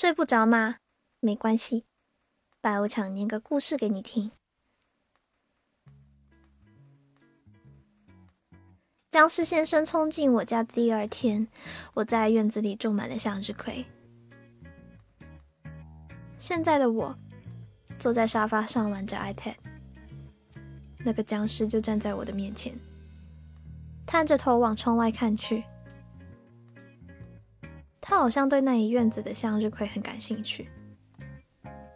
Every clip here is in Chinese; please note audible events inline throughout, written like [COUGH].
睡不着吗？没关系，白无常念个故事给你听。僵尸先生冲进我家的第二天，我在院子里种满了向日葵。现在的我坐在沙发上玩着 iPad，那个僵尸就站在我的面前，探着头往窗外看去。他好像对那一院子的向日葵很感兴趣。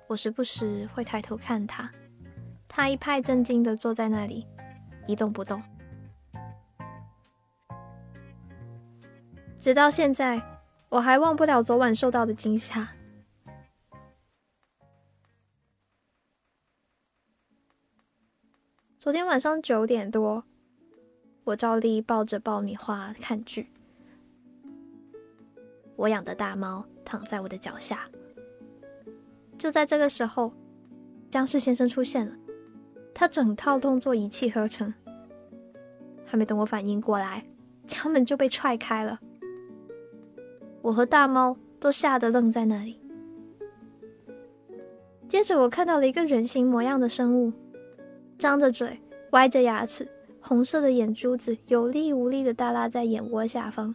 我时不时会抬头看他，他一派正经的坐在那里，一动不动。直到现在，我还忘不了昨晚受到的惊吓。昨天晚上九点多，我照例抱着爆米花看剧。我养的大猫躺在我的脚下。就在这个时候，僵尸先生出现了，他整套动作一气呵成。还没等我反应过来，家门就被踹开了。我和大猫都吓得愣在那里。接着，我看到了一个人形模样的生物。张着嘴，歪着牙齿，红色的眼珠子有力无力的耷拉在眼窝下方，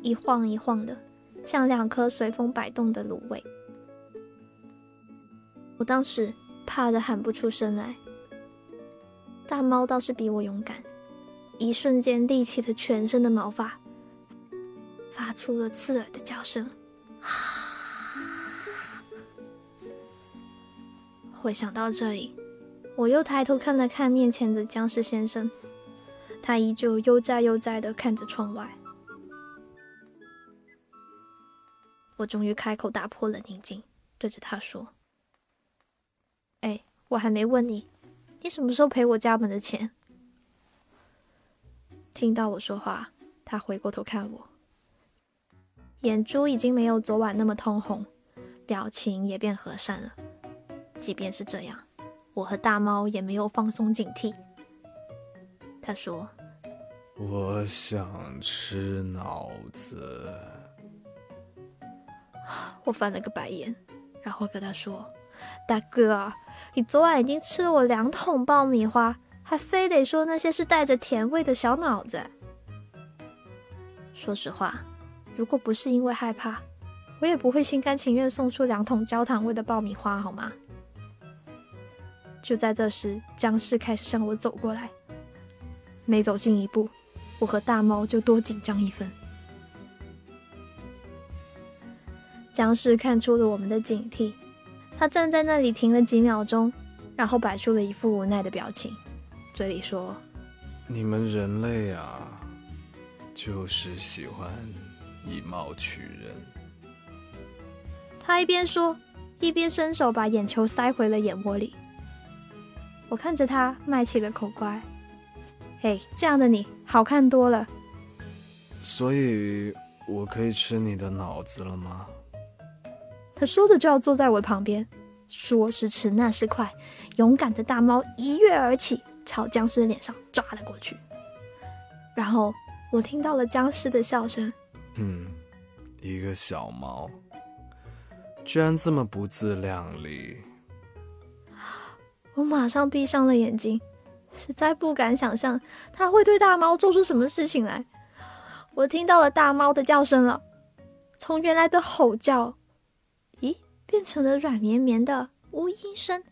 一晃一晃的，像两颗随风摆动的芦苇。我当时怕得喊不出声来。大猫倒是比我勇敢，一瞬间立起了全身的毛发，发出了刺耳的叫声。回想到这里。我又抬头看了看面前的僵尸先生，他依旧悠哉悠哉的看着窗外。我终于开口打破了宁静，对着他说：“哎，我还没问你，你什么时候赔我家门的钱？”听到我说话，他回过头看我，眼珠已经没有昨晚那么通红，表情也变和善了。即便是这样。我和大猫也没有放松警惕。他说：“我想吃脑子。”我翻了个白眼，然后跟他说：“大哥，你昨晚已经吃了我两桶爆米花，还非得说那些是带着甜味的小脑子。说实话，如果不是因为害怕，我也不会心甘情愿送出两桶焦糖味的爆米花，好吗？”就在这时，僵尸开始向我走过来。每走近一步，我和大猫就多紧张一分。僵尸看出了我们的警惕，他站在那里停了几秒钟，然后摆出了一副无奈的表情，嘴里说：“你们人类啊，就是喜欢以貌取人。”他一边说，一边伸手把眼球塞回了眼窝里。我看着他卖起了口乖，嘿，这样的你好看多了。所以，我可以吃你的脑子了吗？他说着就要坐在我旁边，说时迟那时快，勇敢的大猫一跃而起，朝僵尸的脸上抓了过去。然后我听到了僵尸的笑声。嗯，一个小猫，居然这么不自量力。我马上闭上了眼睛，实在不敢想象他会对大猫做出什么事情来。我听到了大猫的叫声了，从原来的吼叫，咦，变成了软绵绵的呜咽声。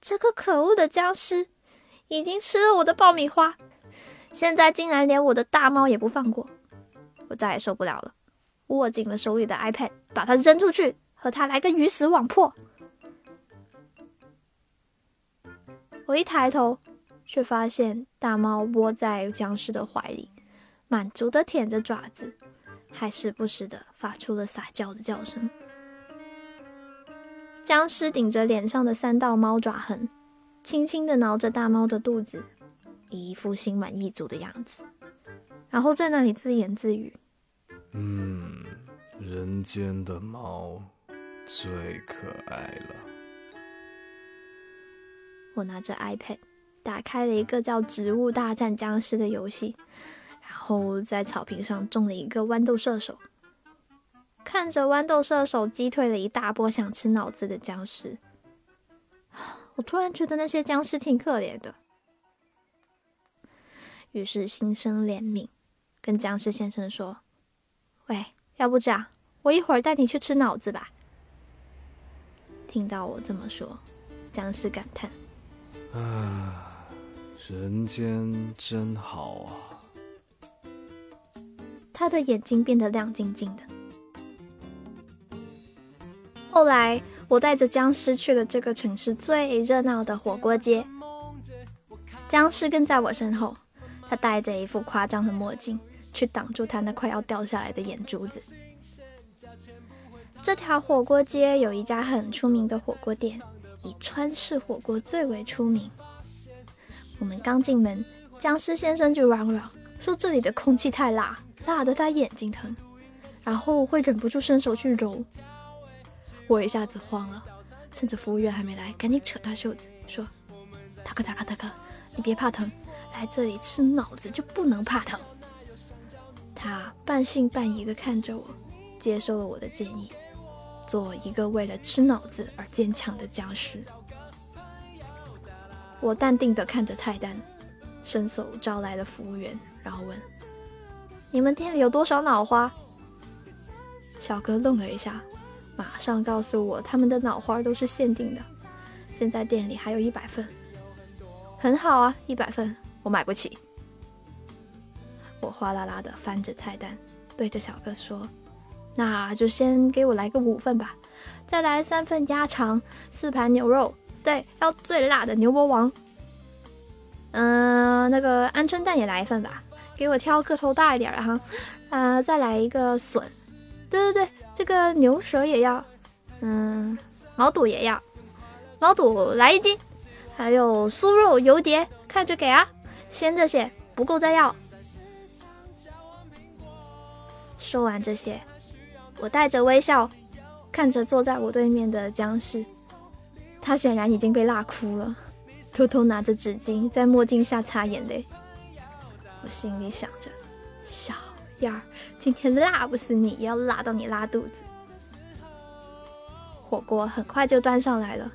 这个可恶的僵尸已经吃了我的爆米花，现在竟然连我的大猫也不放过！我再也受不了了，握紧了手里的 iPad，把它扔出去，和它来个鱼死网破！我一抬头，却发现大猫窝在僵尸的怀里，满足的舔着爪子，还时不时的发出了撒娇的叫声。僵尸顶着脸上的三道猫爪痕，轻轻的挠着大猫的肚子，一副心满意足的样子，然后在那里自言自语：“嗯，人间的猫最可爱了。”我拿着 iPad，打开了一个叫《植物大战僵尸》的游戏，然后在草坪上种了一个豌豆射手。看着豌豆射手击退了一大波想吃脑子的僵尸，我突然觉得那些僵尸挺可怜的，于是心生怜悯，跟僵尸先生说：“喂，要不这样，我一会儿带你去吃脑子吧。”听到我这么说，僵尸感叹：“啊，人间真好啊！”他的眼睛变得亮晶晶的。后来，我带着僵尸去了这个城市最热闹的火锅街。僵尸跟在我身后，他戴着一副夸张的墨镜，去挡住他那快要掉下来的眼珠子。这条火锅街有一家很出名的火锅店，以川式火锅最为出名。我们刚进门，僵尸先生就嚷嚷说这里的空气太辣。辣得他眼睛疼，然后会忍不住伸手去揉。我一下子慌了，趁着服务员还没来，赶紧扯他袖子说：“大哥，大哥，大哥，你别怕疼，来这里吃脑子就不能怕疼。”他半信半疑地看着我，接受了我的建议，做一个为了吃脑子而坚强的僵尸。我淡定地看着菜单，伸手招来了服务员，然后问。你们店里有多少脑花？小哥愣了一下，马上告诉我，他们的脑花都是限定的，现在店里还有一百份。很好啊，一百份我买不起。我哗啦啦的翻着菜单，对着小哥说：“那就先给我来个五份吧，再来三份鸭肠，四盘牛肉，对，要最辣的牛魔王。嗯，那个鹌鹑蛋也来一份吧。”给我挑个头大一点的哈，啊，再来一个笋，对对对，这个牛舌也要，嗯，毛肚也要，毛肚来一斤，还有酥肉油碟，看着给啊，先这些，不够再要。说完这些，我带着微笑看着坐在我对面的僵尸，他显然已经被辣哭了，偷偷拿着纸巾在墨镜下擦眼泪。我心里想着，小样儿，今天辣不死你，也要辣到你拉肚子。火锅很快就端上来了，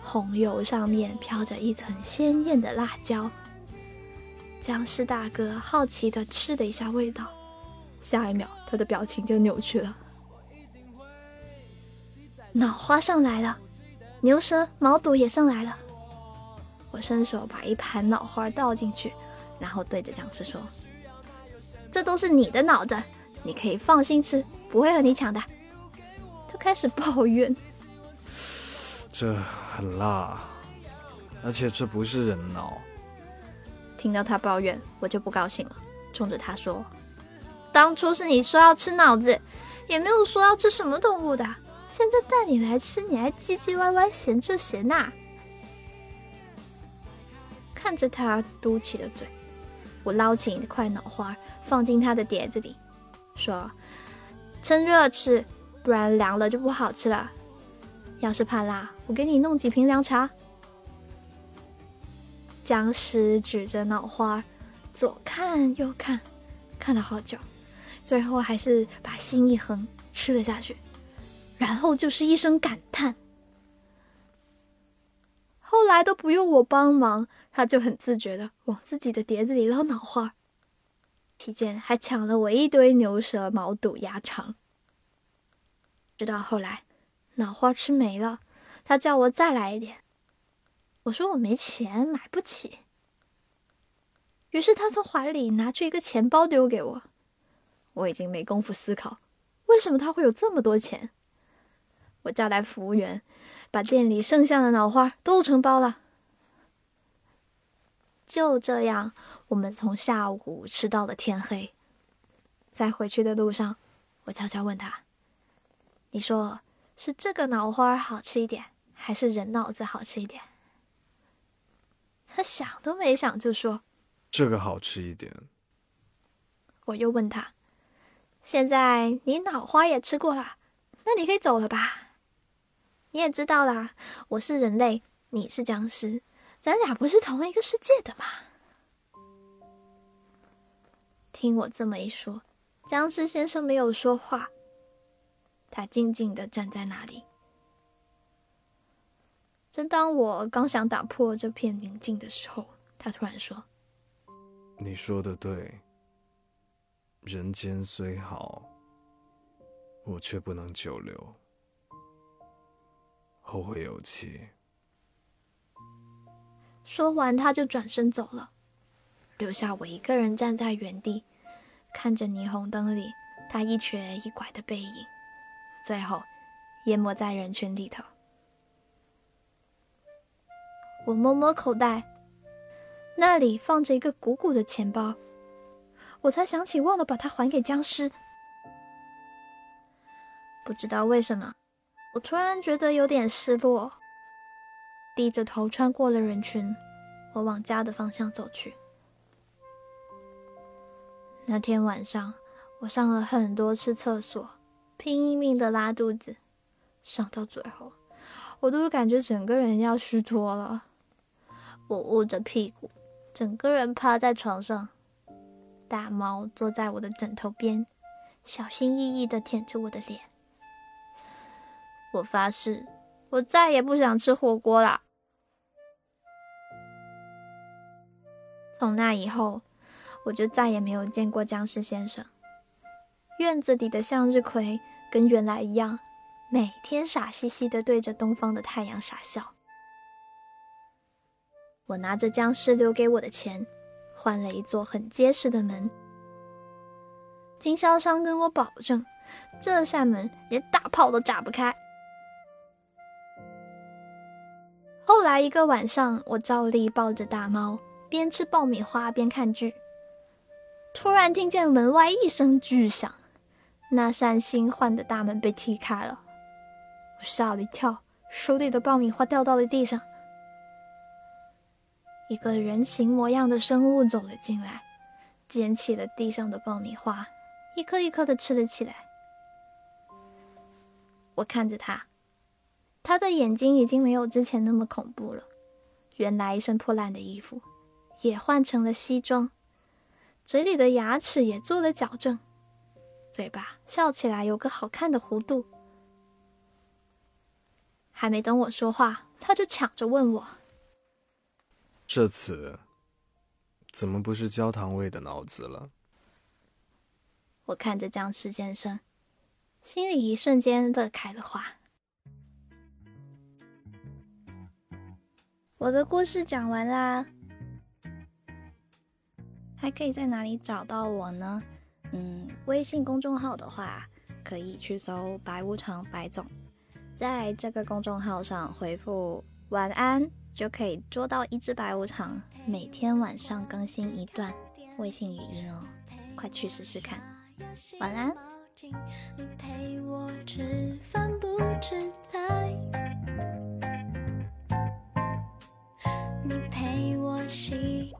红油上面飘着一层鲜艳的辣椒。僵尸大哥好奇的吃了一下味道，下一秒他的表情就扭曲了。脑花上来了，牛舌、毛肚也上来了。我伸手把一盘脑花倒进去。然后对着僵尸说：“这都是你的脑子，你可以放心吃，不会和你抢的。”他开始抱怨：“ [SIGHS] 这很辣，而且这不是人脑。”听到他抱怨，我就不高兴了，冲着他说：“当初是你说要吃脑子，也没有说要吃什么动物的，现在带你来吃，你还唧唧歪歪嫌这嫌那。”看着他嘟起了嘴。我捞起一块脑花，放进他的碟子里，说：“趁热吃，不然凉了就不好吃了。要是怕辣，我给你弄几瓶凉茶。”僵尸指着脑花，左看右看，看了好久，最后还是把心一横，吃了下去，然后就是一声感叹。后来都不用我帮忙。他就很自觉的往自己的碟子里捞脑花，期间还抢了我一堆牛舌、毛肚、鸭肠。直到后来，脑花吃没了，他叫我再来一点，我说我没钱，买不起。于是他从怀里拿出一个钱包丢给我，我已经没工夫思考，为什么他会有这么多钱。我叫来服务员，把店里剩下的脑花都承包了。就这样，我们从下午吃到了天黑。在回去的路上，我悄悄问他：“你说是这个脑花好吃一点，还是人脑子好吃一点？”他想都没想就说：“这个好吃一点。”我又问他：“现在你脑花也吃过了，那你可以走了吧？你也知道啦，我是人类，你是僵尸。”咱俩不是同一个世界的吗？听我这么一说，僵尸先生没有说话，他静静的站在那里。正当我刚想打破这片宁静的时候，他突然说：“你说的对，人间虽好，我却不能久留，后会有期。”说完，他就转身走了，留下我一个人站在原地，看着霓虹灯里他一瘸一拐的背影，最后淹没在人群里头。我摸摸口袋，那里放着一个鼓鼓的钱包，我才想起忘了把它还给僵尸。不知道为什么，我突然觉得有点失落，低着头穿过了人群，我往家的方向走去。那天晚上，我上了很多次厕所，拼命的拉肚子，上到最后，我都感觉整个人要虚脱了。我捂着屁股，整个人趴在床上。大猫坐在我的枕头边，小心翼翼的舔着我的脸。我发誓，我再也不想吃火锅了。从那以后，我就再也没有见过僵尸先生。院子里的向日葵跟原来一样，每天傻兮兮的对着东方的太阳傻笑。我拿着僵尸留给我的钱，换了一座很结实的门。经销商跟我保证，这扇门连大炮都炸不开。后来一个晚上，我照例抱着大猫，边吃爆米花边看剧。突然听见门外一声巨响，那扇新换的大门被踢开了，我吓了一跳，手里的爆米花掉到了地上。一个人形模样的生物走了进来，捡起了地上的爆米花，一颗一颗的吃了起来。我看着他，他的眼睛已经没有之前那么恐怖了，原来一身破烂的衣服也换成了西装，嘴里的牙齿也做了矫正，嘴巴笑起来有个好看的弧度。还没等我说话，他就抢着问我。这次怎么不是焦糖味的脑子了？我看着僵尸先生，心里一瞬间乐开了花。我的故事讲完啦，还可以在哪里找到我呢？嗯，微信公众号的话，可以去搜“白无常白总”，在这个公众号上回复“晚安”。就可以捉到一只白无常，每天晚上更新一段微信语音哦，快去试试看。晚安。你陪我洗个泡泡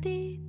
滴滴。